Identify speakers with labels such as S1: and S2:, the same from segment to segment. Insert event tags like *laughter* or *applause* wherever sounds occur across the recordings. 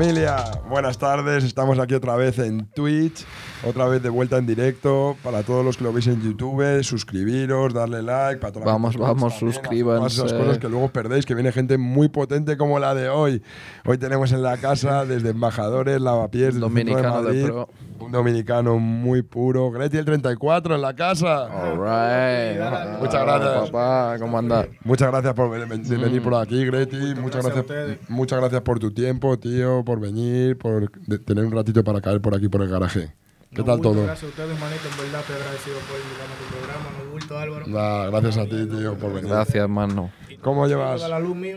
S1: Familia, buenas tardes. Estamos aquí otra vez en Twitch, otra vez de vuelta en directo. Para todos los que lo veis en YouTube, suscribiros, darle like. Para toda la
S2: Vamos,
S1: también,
S2: suscríbanse.
S1: Esas cosas que luego perdéis, que viene gente muy potente como la de hoy. Hoy tenemos en la casa desde embajadores, lavapiés,
S2: Dominicano de
S1: Madrid,
S2: pro.
S1: un dominicano muy puro. Greti el 34 en la casa.
S2: Alright.
S1: Muchas gracias.
S2: Papá, ¿cómo andas?
S1: Muchas gracias por ven- ven- venir por aquí, Greti. Muchas
S3: gracias a
S1: gracias,
S3: ustedes.
S1: muchas gracias por tu tiempo, tío, por venir, por de- tener un ratito para caer por aquí por el garaje. ¿Qué
S3: No,
S1: tal todo?
S3: Gracias a ustedes, manito. En verdad, estoy agradecido por invitarme a tu programa. Bulto, Álvaro.
S1: Nada, gracias a ti, tío, por venir.
S2: Gracias, hermano.
S1: ¿Cómo llevas?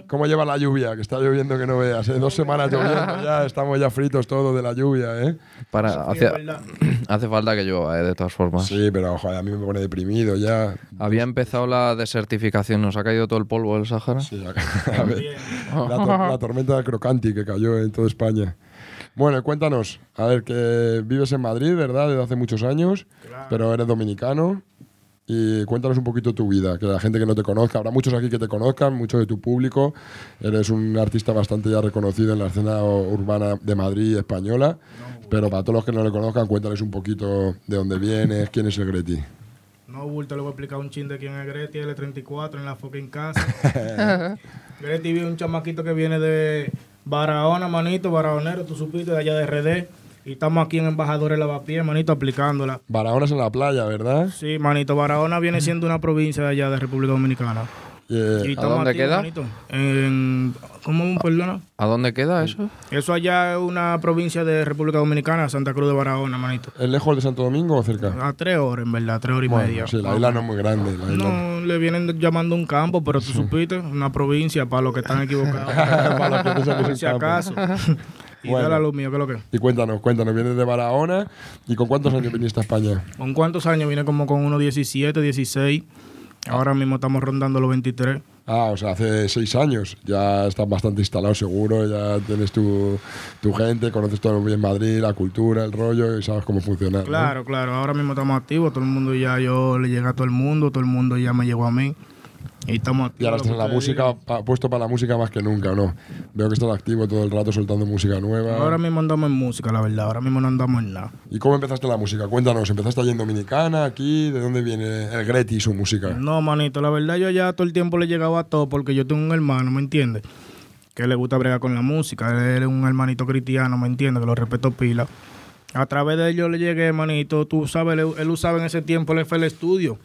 S1: ¿Cómo lleva la lluvia? Que está lloviendo que no veas. ¿eh? Dos semanas lloviendo ya, estamos ya fritos todos de la lluvia, ¿eh?
S2: Para,
S3: Sí,
S2: hace, *clears throat* hace falta que llueva, eh, de todas formas.
S1: Sí, pero joder, a mí me pone deprimido ya.
S2: Había empezado la desertificación, nos ha caído todo el polvo del Sahara.
S1: Sí, a- a ver, la, tor- la *laughs* tormenta de Crocanti que cayó en toda España. Bueno, cuéntanos, a ver, que vives en Madrid, ¿verdad? Desde hace muchos años,
S3: Claro.
S1: pero eres dominicano. Y cuéntanos un poquito tu vida, que la gente que no te conozca, habrá muchos aquí que te conozcan, mucho de tu público. Eres un artista bastante ya reconocido en la escena urbana de Madrid española, pero para todos los que no le conozcan, cuéntales un poquito de dónde vienes, quién es el Greti.
S3: No bulto, le voy a explicar un chin de quién es Greti, L34 en la fucking casa. *laughs* Greti es un chamaquito que viene de Barahona, manito, Barahonero, tú supiste, de allá de RD. Y estamos aquí en Embajadores Lavapiés, manito, aplicándola.
S1: Barahona es en la playa, ¿verdad?
S3: Sí, manito, Barahona viene siendo una provincia de allá de República Dominicana. Y estamos
S2: dónde queda?
S3: manito, En, ¿Cómo? Perdona.
S2: ¿A dónde queda eso?
S3: Eso allá es una provincia de República Dominicana, Santa Cruz de Barahona, manito.
S1: ¿Es lejos de Santo Domingo o cerca?
S3: A tres horas, en verdad, tres horas y
S1: Bueno,
S3: media.
S1: sí, la isla no es muy grande. la isla
S3: No, le vienen llamando un campo, pero tú supiste, una provincia para los que están equivocados. *laughs*
S1: Para los que piensan que es un
S3: si
S1: campo.
S3: acaso. Y
S1: Bueno.
S3: dale a lo mío, ¿qué es lo que?
S1: Y cuéntanos, cuéntanos, vienes de Barahona y con cuántos años viniste a España?
S3: ¿Con cuántos años? Vine como con unos 17, 16. Ahora mismo estamos rondando los 23.
S1: Ah, o sea, hace seis años. Ya estás bastante instalado seguro, ya tienes tu, tu gente, conoces todo bien Madrid, la cultura, el rollo y sabes cómo funciona. ¿no?
S3: Claro, claro. Ahora mismo estamos activos. Todo el mundo ya, yo le llegué a todo el mundo. Todo el mundo ya me llegó a mí. Y estamos.
S1: Y ahora estás en la música, pa- puesto para la música más que nunca, ¿no? Veo que estás activo todo el rato soltando música nueva.
S3: Ahora mismo andamos en música, la verdad. Ahora mismo no andamos en nada.
S1: ¿Y cómo empezaste la música? Cuéntanos, ¿empezaste allí en Dominicana, aquí? ¿De dónde viene el Greti y su música?
S3: No, manito, la verdad yo ya todo el tiempo le llegaba a todo porque yo tengo un hermano, ¿me entiendes? Que le gusta bregar con la música. Él es un hermanito cristiano, ¿me entiendes? Que lo respeto pila. A través de él yo le llegué, manito. Tú sabes, él, él usaba en ese tiempo el FL Studio.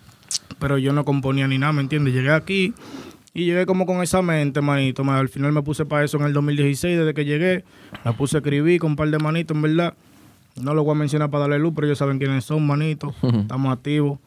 S3: Pero yo no componía ni nada, ¿me entiendes? Llegué aquí y llegué como con esa mente, manito. Ma- Al final me puse para eso en el 2016, desde que llegué. Me puse a escribir con un par de manitos, en verdad. No lo voy a mencionar para darle luz, pero ellos saben quiénes son, manito. *laughs* Estamos activos.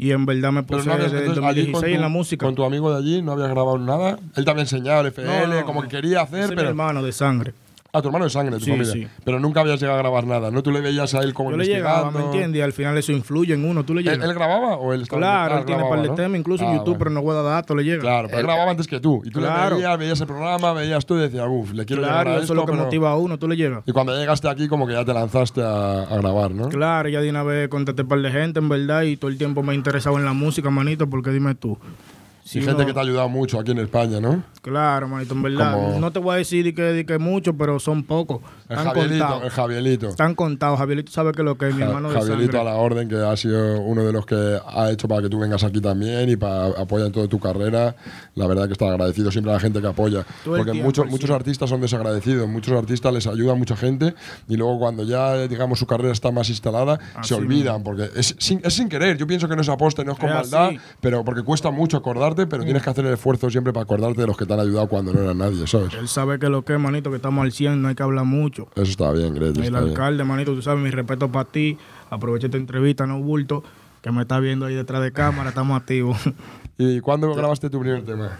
S3: Y en verdad me
S1: Pero
S3: puse
S1: no habías,
S3: desde el
S1: entonces, allí
S3: 2016
S1: con tu,
S3: en la música.
S1: con tu amigo de allí no habías grabado nada. Él había enseñado el FL,
S3: No, no,
S1: como
S3: no.
S1: que quería
S3: Ese
S1: hacer,
S3: es mi
S1: pero.
S3: hermano de sangre.
S1: A tu hermano de sangre, de tu
S3: Sí,
S1: familia.
S3: sí.
S1: Pero nunca habías llegado a grabar nada, ¿no? Tú le veías a él como
S3: Yo le llegaba, ¿me entiendes? Al final eso influye en uno. ¿Tú le
S1: ¿Él,
S3: llegas?
S1: él grababa o él estaba
S3: claro,
S1: ah,
S3: él tiene un
S1: grababa,
S3: par de
S1: ¿no?
S3: temas, incluso en
S1: Ah,
S3: YouTube,
S1: bueno.
S3: pero no guarda datos, le llega.
S1: Claro, pero él grababa antes que tú. Y tú
S3: Claro.
S1: le veías, veías el programa, veías tú y decías, uff, le quiero llegar
S3: Claro,
S1: a
S3: eso
S1: esto,
S3: es lo que
S1: pero-
S3: motiva a uno, tú le llegas.
S1: Y cuando llegaste aquí, como que ya te lanzaste a, a grabar, ¿no?
S3: Claro, ya de una vez contacté un par de gente, en verdad, y todo el tiempo me he interesado en la música, manito, porque dime tú.
S1: Y
S3: si
S1: gente
S3: uno-
S1: que te ha ayudado mucho aquí en España, ¿no?
S3: Claro, manito, en verdad.
S1: Como-
S3: No te voy a decir de que, de que mucho, pero son pocos.
S1: El
S3: Están
S1: Javielito, el
S3: contados.
S1: Javielito.
S3: Están contados. Javierito sabe que lo que es mi
S1: Ja-
S3: hermano de
S1: Javielito a
S3: sangre.
S1: la orden, que ha sido uno de los que ha hecho para que tú vengas aquí también y para apoyar en toda tu carrera. La verdad que está agradecido siempre a la gente que apoya.
S3: Todo el
S1: Porque
S3: tiempo,
S1: muchos,
S3: sí.
S1: muchos artistas son desagradecidos, muchos artistas les ayuda a mucha gente y luego cuando ya, digamos, su carrera está más instalada,
S3: Así
S1: se olvidan. Porque es sin, es sin querer. Yo pienso que no es aposta, no es con
S3: Es
S1: maldad,
S3: así.
S1: pero porque cuesta mucho acordarte, pero tienes que hacer el esfuerzo siempre para acordarte de los que te han ayudado cuando no eran nadie, ¿sabes?
S3: Él sabe que lo que es, manito, que estamos al 100, no hay que hablar mucho.
S1: Eso está bien, Greti.
S3: El
S1: bien.
S3: alcalde, manito, tú sabes, mi respeto para ti. Aprovecha esta entrevista, no bulto, que me está viendo ahí detrás de cámara, estamos activos. *laughs*
S1: ¿Y cuándo grabaste tu primer tema?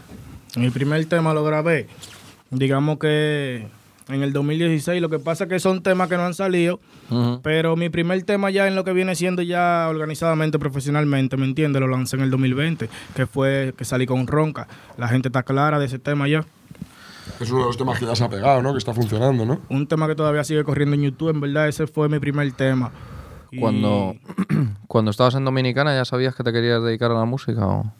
S3: mi primer tema lo grabé, digamos que en el 2016. Lo que pasa es que son temas que no han salido, pero mi primer tema ya en lo que viene siendo ya organizadamente, profesionalmente, ¿me entiendes? Lo lancé en el 2020, que fue que salí con Ronca. La gente está clara de ese tema ya.
S1: Es uno de los temas que ya se ha pegado, ¿no? Que está funcionando, ¿no?
S3: Un tema que todavía sigue corriendo en YouTube, en verdad, ese fue mi primer tema. Y-
S2: Cuando, *clears throat* cuando estabas en Dominicana, ¿ya sabías que te querías dedicar a la música? O?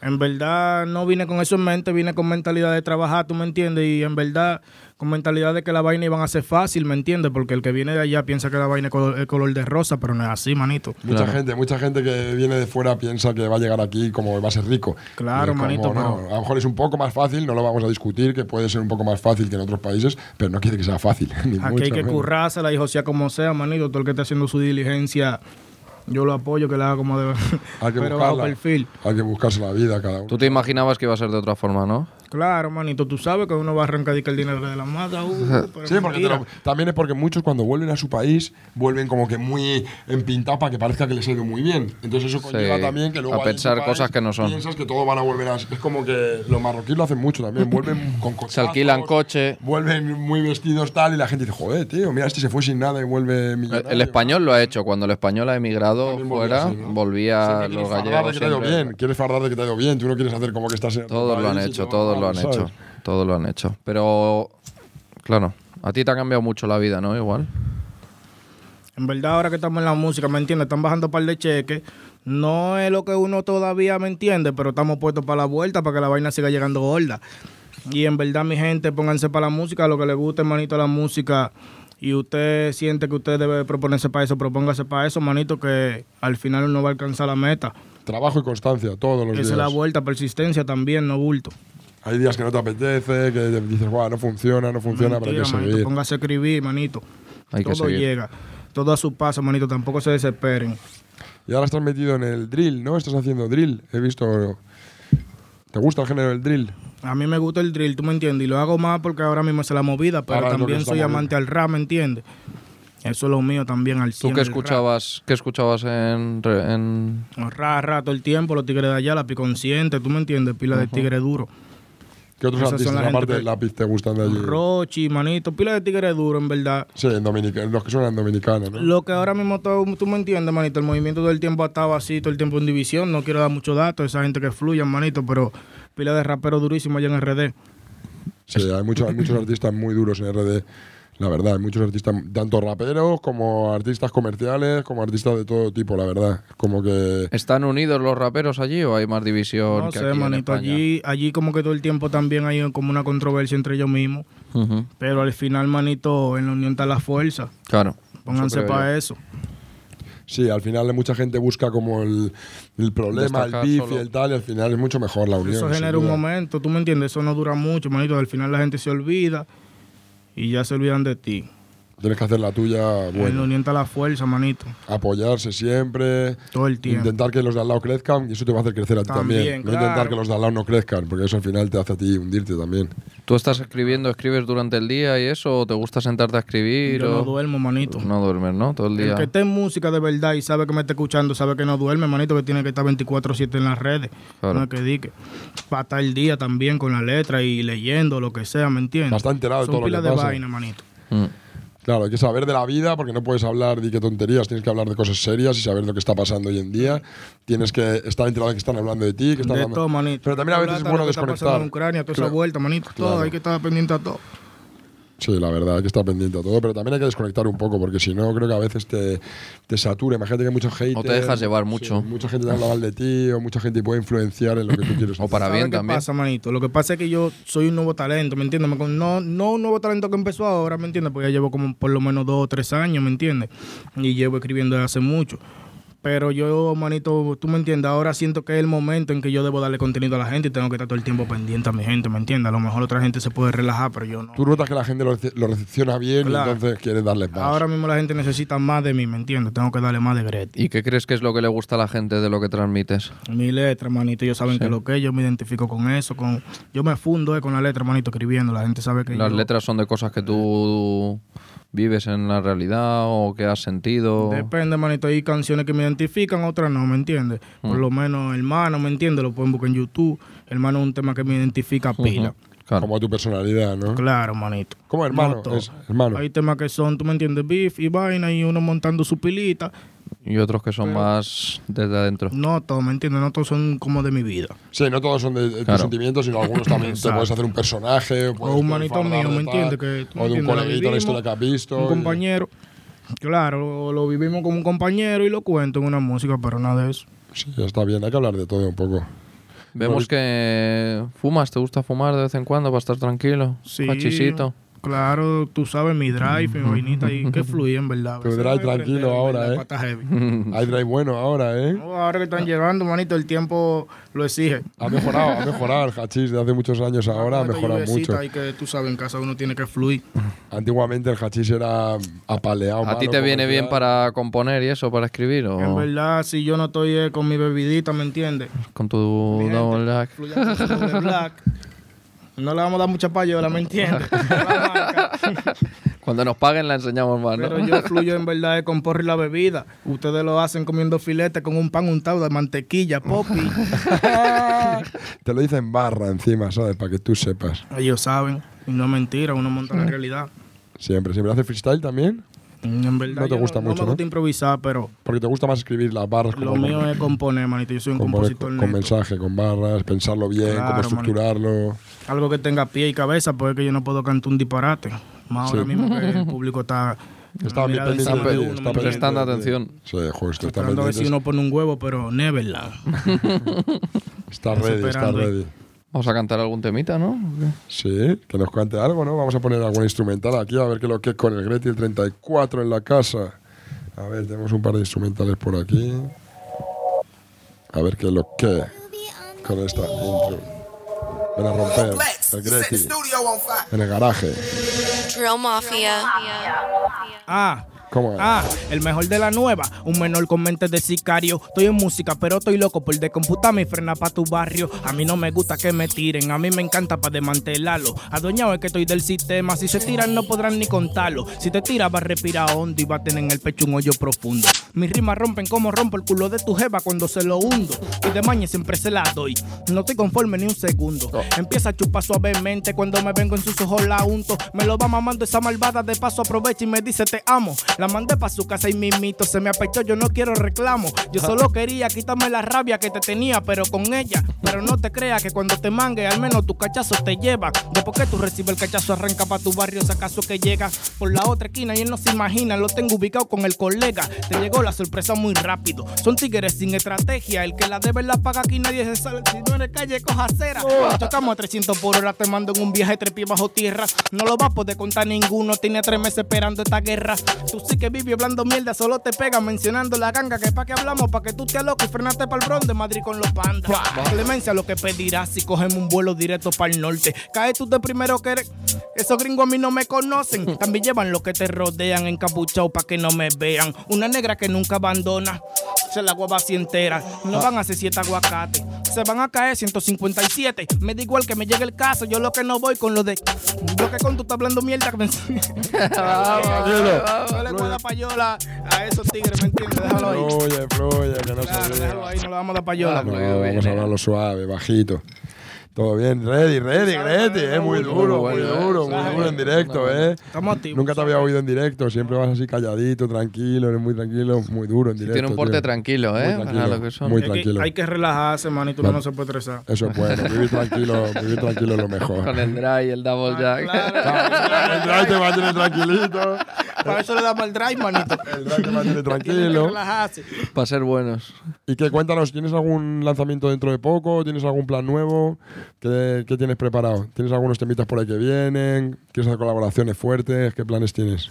S3: En verdad no vine con eso en mente, vine con mentalidad de trabajar, tú me entiendes, y en verdad con mentalidad de que la vaina iban a ser fácil, ¿me entiendes? Porque el que viene de allá piensa que la vaina es color, es color de rosa, pero no es así, manito.
S1: Mucha
S2: Claro.
S1: gente, mucha gente que viene de fuera piensa que va a llegar aquí como va a ser rico.
S3: Claro,
S1: como
S3: manito,
S1: no,
S3: pero-
S1: a lo mejor es un poco más fácil, no lo vamos a discutir, que puede ser un poco más fácil que en otros países, pero no quiere que sea fácil. *laughs* ni
S3: Aquí hay que currársela, hijo, sea como sea, manito. Todo el que esté haciendo su diligencia, yo lo apoyo, que la haga como debe. *laughs*
S1: Hay que
S3: pero bajo
S1: buscarla.
S3: perfil.
S1: Hay que buscarse la vida cada uno.
S2: Tú te imaginabas que iba a ser de otra forma, ¿no?
S3: Claro, manito, tú sabes que uno va a arrancar el dinero de la mata. uh, *laughs*
S1: Sí, porque lo- también es porque muchos cuando vuelven a su país vuelven como que muy empintados para que parezca que les ha ido muy bien. Entonces eso conlleva
S2: Sí,
S1: también que luego
S2: a pensar
S1: país
S2: cosas que no son.
S1: Piensas que todos van a volver a... Es como que los marroquíes lo hacen mucho también. Vuelven *laughs* con cochazos,
S2: Se alquilan coche.
S1: Vuelven muy vestidos tal y la gente dice, joder, tío, mira, este se fue sin nada y vuelve
S2: El,
S1: millonario.
S2: el español lo ha hecho. Cuando el español ha emigrado Fuera,
S1: así, ¿no?
S2: volvía los
S1: quieres fardar de
S2: gallegos.
S1: que te ha ido
S2: siempre-
S1: bien. Quieres fardar de que te ha ido bien. Tú no quieres hacer como que estás en
S2: Todos lo han hecho, todos lo han hecho. Todos lo han hecho. Pero, claro, a ti te ha cambiado mucho la vida, ¿no? Igual.
S3: En verdad, ahora que estamos en la música, ¿me entiendes? Están bajando un par de cheques. No es lo que uno todavía me entiende, pero estamos puestos para la vuelta para que la vaina siga llegando gorda. Y en verdad, mi gente, pónganse para la música, lo que le guste, manito, la música. Y usted siente que usted debe proponerse para eso, propóngase para eso, manito, que al final uno va a alcanzar la meta.
S1: Trabajo y constancia, todos los
S3: Esa
S1: días.
S3: es la vuelta, persistencia también, no bulto.
S1: Hay días que no te apetece, que dices, Guau, no funciona, no funciona, pero hay
S3: Mentira,
S1: que
S3: manito,
S1: seguir.
S3: póngase a escribir, manito.
S2: Hay que
S3: Todo
S2: seguir.
S3: llega. Todo a su paso, manito. Tampoco se desesperen.
S1: Y ahora estás metido en el drill, ¿no? Estás haciendo drill. He visto. ¿Te gusta el género del drill?
S3: A mí me gusta el drill, tú me entiendes, y lo hago más porque ahora mismo es la movida, pero
S1: Ahora
S3: también soy amante al rap, ¿me entiendes? Eso es lo mío también al 100.
S2: ¿Tú qué escuchabas, qué escuchabas en, en-
S3: Rap, rap todo el tiempo, los tigres de allá, la piconsciente, tú me entiendes, pila de tigre duro.
S1: ¿Qué otros
S3: Esas
S1: artistas aparte del lápiz te gustan de allí?
S3: Rochi, manito, pila de tigre duro, en verdad.
S1: Sí, en Dominica, los que suenan dominicanos, ¿no?
S3: Lo que ahora mismo todo, tú me entiendes, manito, el movimiento todo el tiempo ha estado así, todo el tiempo en división, no quiero dar muchos datos, esa gente que fluye, manito, pero pila de raperos durísimos allá en RD.
S1: Sí, hay muchos, hay muchos artistas muy duros en RD. La verdad, hay muchos artistas, tanto raperos como artistas comerciales, como artistas de todo tipo, la verdad. Como que.
S2: ¿Están unidos los raperos allí o hay más división
S3: No
S2: que
S3: sé,
S2: aquí en
S3: manito,
S2: España?
S3: allí, allí como que todo el tiempo también hay como una controversia entre ellos mismos. Pero al final, manito, en la unión está la fuerza.
S2: Claro.
S3: Pónganse para eso.
S1: Sí, al final mucha gente busca como el, el problema,
S2: Destacar
S1: el
S2: solo.
S1: el tal, y al final es mucho mejor la unión.
S3: Eso genera un momento, tú me entiendes, eso no dura mucho, manito. Al final la gente se olvida y ya se olvidan de ti.
S1: Tienes que hacer la tuya, bueno.
S3: unión está la fuerza, manito.
S1: Apoyarse siempre.
S3: Todo el tiempo.
S1: Intentar que los de al lado crezcan y eso te va a hacer crecer a ti también.
S3: También,
S1: No intentar
S3: claro.
S1: que los de al lado no crezcan, porque eso al final te hace a ti hundirte también.
S2: ¿Tú estás escribiendo, escribes durante el día y eso? ¿O te gusta sentarte a escribir?
S3: Yo no
S2: o-
S3: duermo, manito.
S2: No duermes, ¿no? Todo el
S3: El
S2: día.
S3: que esté en música de verdad y sabe que me está escuchando, sabe que no duerme, manito, que tiene que estar 24-7 en las redes.
S2: Claro.
S3: No que dique. Para estar el día también con la letra y leyendo, lo que sea, ¿me entiendes?
S1: Para estar enterado de
S3: Son
S1: todo lo
S3: pilas
S1: que
S3: de
S1: pasa.
S3: vaina, manito.
S2: Mm.
S1: Claro, hay que saber de la vida porque no puedes hablar de qué tonterías, tienes que hablar de cosas serias y saber lo que está pasando hoy en día. Tienes que estar enterado de que están hablando de ti, que están
S3: De
S1: hablando-
S3: todo, manito.
S1: Pero también a veces es bueno desconectar.
S3: en Ucrania, esa
S1: Claro.
S3: vuelta, manito. Todo,
S1: Claro.
S3: hay que estar pendiente a todo.
S1: Sí, la verdad, hay que estar pendiente a todo, pero también hay que desconectar un poco, porque si no, creo que a veces te, te satura. Imagínate que hay mucho hate.
S2: O te dejas llevar mucho.
S1: mucha gente te habla mal de ti, o mucha gente puede influenciar en lo que tú quieres *laughs*
S2: O
S1: hacer.
S2: para
S3: ¿Sabes
S2: bien
S3: qué
S2: también.
S3: pasa, manito? Lo que pasa es que yo soy un nuevo talento, ¿me entiendes? No, no un nuevo talento que empezó ahora, ¿me entiendes? Porque ya llevo como por lo menos dos o tres años, ¿me entiendes? Y llevo escribiendo desde hace mucho. Pero yo, manito, tú me entiendes, ahora siento que es el momento en que yo debo darle contenido a la gente y tengo que estar todo el tiempo pendiente a mi gente, ¿me entiendes? A lo mejor otra gente se puede relajar, pero yo no.
S1: Tú notas que la gente lo, lo recepciona bien
S3: Claro.
S1: y entonces quieres darle más.
S3: Ahora mismo la gente necesita más de mí, ¿me entiendes? Tengo que darle más de Greti.
S2: ¿Y qué crees que es lo que le gusta a la gente de lo que transmites?
S3: Mi letra, manito, ellos saben que lo que es, yo me identifico con eso, con yo me fundo eh, con la letra, manito, escribiendo, la gente sabe que
S2: ¿Las
S3: yo-
S2: letras son de cosas que tú vives en la realidad o que has sentido?
S3: Depende, manito. Hay canciones que me identifican, otras no, ¿me entiendes? Por
S2: Mm.
S3: lo menos Hermano, ¿me entiendes? Lo pueden buscar en YouTube. Hermano es un tema que me identifica pila.
S2: Claro.
S1: Como tu personalidad, ¿no?
S3: Claro, manito.
S1: Como hermano,
S3: No todo.
S1: es hermano.
S3: Hay temas que son, tú me entiendes, beef y vaina y uno montando su pilita.
S2: Y otros que son más desde adentro.
S3: No todos, ¿me entiendes? No todos son como de mi vida.
S1: Sí, no todos son de, de tus
S2: Claro.
S1: sentimientos, sino algunos también te puedes hacer un personaje. puedes
S3: un manito mío, ¿me entiendes? Que tú
S1: o de un coleguito, la historia que has visto.
S3: Un
S1: y-
S3: compañero. Claro, lo vivimos como un compañero y lo cuento en una música, pero nada de eso.
S1: Sí, está bien, hay que hablar de todo un poco.
S2: Vemos que fumas, ¿te gusta fumar de vez en cuando para estar tranquilo?
S3: Sí.
S2: Hachisito.
S3: Claro, tú sabes, mi drive, mi vainita y que *laughs* fluye en verdad.
S1: Tu drive
S3: hay
S1: tranquilo
S3: prender, en
S1: ahora,
S3: verdad,
S1: ¿eh?
S3: heavy. *laughs*
S1: Hay drive bueno ahora, ¿eh?
S3: No, ahora que están llegando, manito, el tiempo lo exige.
S1: Ha mejorado, ha mejorado el hachís de hace muchos años ahora, ha mejorado mucho.
S3: Y que tú sabes, en casa uno tiene que fluir. *laughs*
S1: Antiguamente el hachís era apaleado.
S2: ¿A ti te viene bien para componer y eso, para escribir?
S3: En
S2: ¿O
S3: verdad, si yo no estoy eh, con mi bebidita, ¿me entiendes?
S2: con tu double
S3: doble black. No le vamos a dar mucha payola, ¿me entiendes? *laughs* *laughs*
S2: Cuando nos paguen la enseñamos más, ¿no?
S3: Pero yo fluyo en verdad con porro y la bebida. Ustedes lo hacen comiendo filete con un pan untado de mantequilla, popi. *laughs*
S1: Te lo dicen barra encima, ¿sabes? Para que tú sepas.
S3: Ellos saben. Y no es mentira, uno monta la realidad.
S1: Siempre. ¿Siempre haces freestyle también?
S3: En verdad,
S1: No te gusta mucho,
S3: No me
S1: ¿no?
S3: gusta improvisar, pero
S1: Porque te gusta más escribir las barras
S3: lo
S1: como-
S3: mío es componer, manito. Yo soy un
S1: componer
S3: compositor
S1: con, con
S3: neto.
S1: mensaje, con barras, pensarlo bien,
S3: Claro,
S1: cómo estructurarlo.
S3: Algo que tenga pie y cabeza, porque es que yo no puedo cantar un disparate. Más ahora
S1: Sí.
S3: mismo que el público está... *laughs*
S1: Está
S3: con mirada
S1: pendiente ti,
S3: uno,
S1: está.
S2: Prestando atención.
S1: Sí, justo, está
S3: Esperando a ver si uno pone un huevo, pero Neverland. *laughs*
S1: Está ready, está ready.
S2: Vamos a cantar algún temita, ¿no?
S1: Sí, que nos cante algo, ¿no? Vamos a poner algún instrumental aquí, a ver qué es lo que es con el Greti el 34 en la casa. A ver, tenemos un par de instrumentales por aquí. A ver qué es lo que con esta intro. Ven a romper el Greti en el garaje.
S4: Drill Mafia.
S3: Ah,
S1: ¿Cómo es?
S3: Ah, el mejor de la nueva, un menor con mente de sicario. Estoy en música, pero estoy loco por descomputar y frena pa' tu barrio. A mí no me gusta que me tiren, a mí me encanta pa' desmantelarlo. Adueñado es que estoy del sistema, si se tiran no podrán ni contarlo. Si te tiras va a respirar hondo y va a tener en el pecho un hoyo profundo. Mis rimas rompen como rompo el culo de tu jeva cuando se lo hundo. Y de maña siempre se la doy. No estoy conforme ni un segundo. Empieza a chupar suavemente cuando me vengo en sus ojos la unto. Me lo va mamando esa malvada de paso aprovecha y me dice te amo. La mandé pa' su casa y mimito se me apechó, yo no quiero reclamo. Yo solo quería quitarme la rabia que te tenía, pero con ella. Pero no te creas que cuando te mangue, al menos tu cachazo te lleva. Después que tú recibes el cachazo, arranca pa' tu barrio, si acaso que llega por la otra esquina y él no se imagina. Lo tengo ubicado con el colega. Te llegó la sorpresa muy rápido. Son tigres sin estrategia. El que la debe la paga aquí, nadie se sabe. Si no eres calle, coja cera. Chocamos a 300 por hora, te mando en un viaje tres pies bajo tierra. No lo vas a poder contar ninguno. Tiene tres meses esperando esta guerra. Tú sí que vives hablando mierda, solo te pega mencionando la ganga. Que pa' que hablamos, pa' que tú te aloques y frenaste para el bron de Madrid con los pandas. Clemencia lo que pedirás si cogemos un vuelo directo para el norte. Cae tú de primero que eres. Esos gringos a mí no me conocen. También llevan lo que te rodean encapuchado pa' que no me vean. Una negra que nunca abandona. Se la guava así entera. No van a hacer siete aguacates. Se van a caer 157. Me da igual que me llegue el caso. Yo lo que no voy con lo de. Lo que con tú estás hablando mierda. que me- No le puedo dar payola a esos tigres, ¿me entiendes? Déjalo ahí.
S1: Fluye, fluye, que no se
S3: déjalo ahí, no le vamos a dar payola.
S1: Vamos a hablarlo suave, bajito. Todo bien, ready, ready, Greti, eh, muy duro, muy duro, muy duro en directo, eh.
S3: Estamos activos.
S1: Nunca te había oído en directo, siempre vas así calladito, tranquilo, eres muy tranquilo, muy duro en directo.
S2: Tiene un porte
S1: tío.
S2: tranquilo,
S1: Muy
S2: ¿eh?
S1: tranquilo,
S2: Para lo que son.
S1: muy
S3: Es que
S1: tranquilo.
S3: hay que relajarse, manito, uno no se puede estresar.
S1: Eso es bueno, vivir *laughs* tranquilo, vivir tranquilo es lo mejor.
S2: Con el dry el double jack. *laughs*
S1: El drive te mantiene tranquilito,
S3: Para eso le damos el drive, manito.
S1: el drive te mantiene *laughs* tranquilo.
S2: Para ser buenos.
S1: Y que cuéntanos, ¿tienes algún lanzamiento dentro de poco? ¿Tienes algún plan nuevo? ¿Qué, qué tienes preparado? ¿Tienes algunos temitas por ahí que vienen? ¿Quieres hacer colaboraciones fuertes? ¿Qué planes tienes?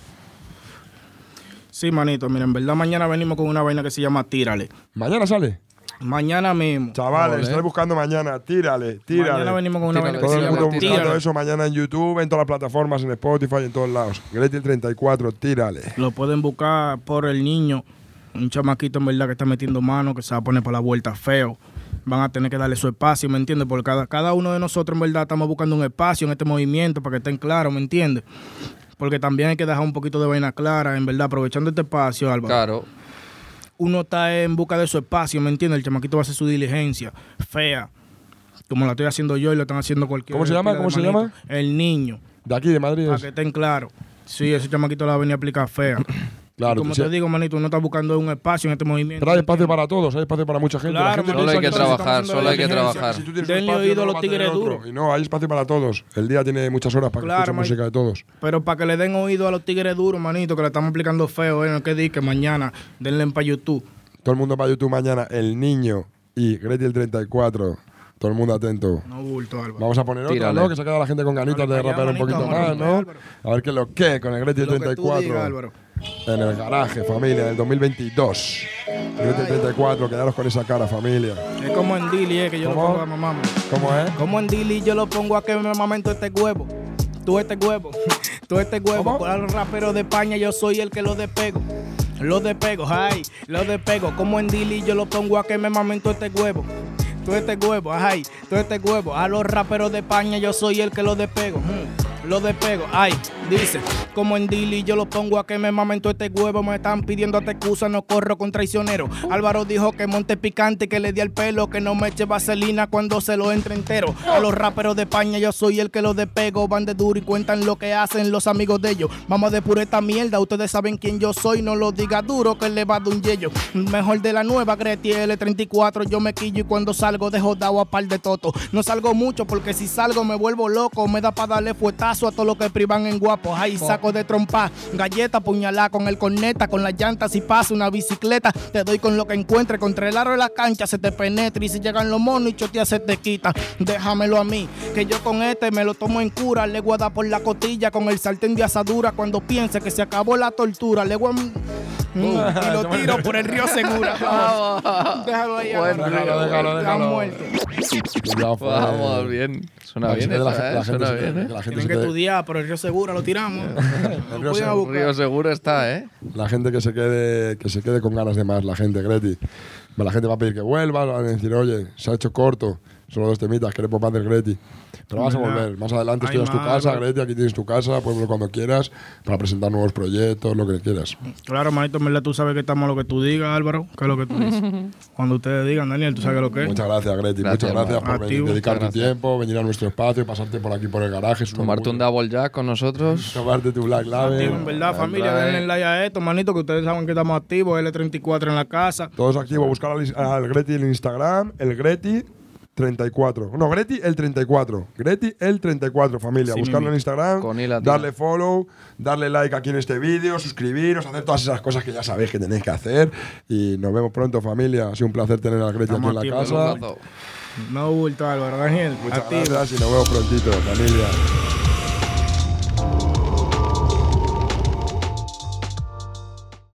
S3: Sí, manito, mira, en verdad mañana venimos con una vaina que se llama Tírale.
S1: ¿Mañana sale?
S3: Mañana mismo.
S1: Chavales, estáis buscando mañana. Tírale, tírale.
S3: Mañana venimos con una
S2: Tírale,
S3: vaina que
S1: Todo
S3: se
S1: el
S3: llama
S1: mundo buscando eso mañana en YouTube, en todas las plataformas, en Spotify, en todos lados. Greti el 34, tírale.
S3: Lo pueden buscar por el niño. Un chamaquito en verdad que está metiendo mano, que se va a poner por la vuelta feo. Van a tener que darle su espacio, ¿me entiendes? Porque cada, cada uno de nosotros en verdad estamos buscando un espacio en este movimiento para que estén claros, ¿me entiendes? Porque también hay que dejar un poquito de vaina clara, en verdad, aprovechando este espacio, Álvaro.
S2: Claro.
S3: Uno está en busca de su espacio, ¿me entiendes? El chamaquito va a hacer su diligencia, fea. Como la estoy haciendo yo y lo están haciendo cualquier
S1: ¿Cómo se llama? ¿Cómo se llama?
S3: El niño,
S1: De aquí, de Madrid.
S3: para que estén claros. Sí, ese chamaquito la va a venir a aplicar fea. *clears throat*
S1: Claro,
S3: como te digo, manito, uno está buscando un espacio en este movimiento.
S1: Pero hay espacio para todos, hay espacio para mucha gente.
S3: Claro,
S1: La gente
S2: Solo hay que trabajar, solo hay que trabajar.
S1: Si tú tienes
S3: Denle oído
S1: no
S3: a
S1: lo
S3: los tigres
S1: otro.
S3: duros.
S1: Y no, hay espacio para todos. El día tiene muchas horas para
S3: Claro,
S1: que escuchen
S3: man.
S1: música de todos.
S3: Pero para que le den oído a los tigres duros, manito, que le estamos aplicando feo, ¿eh? No que di que mañana denle para YouTube.
S1: Todo el mundo para YouTube mañana, El Niño y Greti el 34. Todo el mundo atento.
S3: No bulto, Álvaro.
S1: Vamos a poner otra,
S2: Tírale.
S1: ¿no? Que se queda la gente con ganitas de rapear un poquito más, ¿no?
S3: Álvaro.
S1: A ver qué es lo que con el Greti
S3: Lo que tú
S1: 34.
S3: digas, Álvaro.
S1: En el garaje, familia, en el 2022. Greti 34, quedaros con esa cara, familia.
S3: Es como en Dili, eh, que yo
S1: ¿Cómo?
S3: lo pongo a mamá.
S1: ¿Cómo es?
S3: Como en Dili yo lo pongo a que me mamento este huevo. Tú este huevo. Tú este huevo. Con los raperos de España yo soy el que lo despego. Lo despego, ay, lo despego. Como en Dili yo lo pongo a que me mamento este huevo. Tú este huevo, ay, tú este huevo. A los raperos de España yo soy el que lo despego. mm, Lo despego, ay, dice, como en Dili yo lo pongo a que me mamento este huevo. Me están pidiendo hasta excusa, no corro con traicionero. Álvaro dijo que monte picante que le di el pelo, que no me eche vaselina cuando se lo entre entero. A los raperos de España yo soy el que lo despego. Van de duro y cuentan lo que hacen los amigos de ellos. Vamos de pura esta mierda, ustedes saben quién yo soy. No lo diga duro que le va de un yello. Mejor de la nueva Greti L34. Yo me quillo y cuando salgo dejo dado a par de toto. No salgo mucho porque si salgo me vuelvo loco. Me da para darle fuetazo a todo lo que privan en guapos. Ahí saco de trompa, galleta, puñalá con el corneta, con las llantas si pasa una bicicleta. Te doy con lo que encuentre. Contra el aro de la cancha se te penetra y si llegan los monos y chotea se te quita. Déjamelo a mí, que yo con este me lo tomo en cura. Le voy a dar por la costilla con el sartén de asadura. Cuando piense que se acabó la tortura, le voy a... *laughs* Y lo tiro por el río Segura. *laughs* Déjalo ahí.
S2: Buen.
S1: Déjalo, déjalo,
S3: muerto.
S1: Fue.
S2: Vamos, bien. Suena bien esa, ¿eh?
S1: gente
S2: Suena
S1: se-
S2: bien, ¿eh?
S1: la gente
S3: Tienen
S1: se
S3: que
S1: quede-
S3: estudiar, pero el río Segura lo tiramos. *laughs*
S1: El río
S3: Pueden
S1: Segura.
S3: buscar.
S2: Río seguro está, ¿eh?
S1: La gente que se quede que se quede con ganas de más, la gente, Greti. La gente va a pedir que vuelva, van a decir, oye, se ha hecho corto, solo dos temitas, queremos más del Greti. Pero vas a volver, más adelante
S3: Hay
S1: esto ya es tu casa. Greti, aquí tienes tu casa, puedes volver cuando quieras, para presentar nuevos proyectos, lo que quieras.
S3: Claro, manito, en verdad tú sabes que estamos a lo que tú digas, Álvaro, que es lo que tú dices. *laughs* Cuando ustedes digan, Daniel, tú sabes lo que es.
S1: Muchas gracias, Greti,
S2: Gracias,
S1: muchas gracias por venir, dedicar tu tiempo, venir a nuestro espacio, pasarte por aquí por el garaje.
S2: Tomarte un double jack con nosotros. *laughs*
S1: Tomarte tu Black
S3: Activo,
S1: Label.
S3: en verdad, familia,
S2: Trae.
S3: denle like a esto, manito, que ustedes saben que estamos activos, L34 en la casa.
S1: Todos activos, buscar al, al Greti en Instagram, el Greti 34. No, Greti el 34. Greti el 34, familia.
S3: Sí,
S1: Buscarlo en Instagram,
S2: Con
S1: darle follow, darle like aquí en este vídeo, suscribiros, hacer todas esas cosas que ya sabéis que tenéis que hacer. Y nos vemos pronto, familia. Ha sido un placer tener al Greti aquí en la casa.
S2: Abrazo.
S3: No bulto, Álvaro, Daniel.
S1: Muchas
S3: activo.
S1: gracias y nos vemos prontito, familia.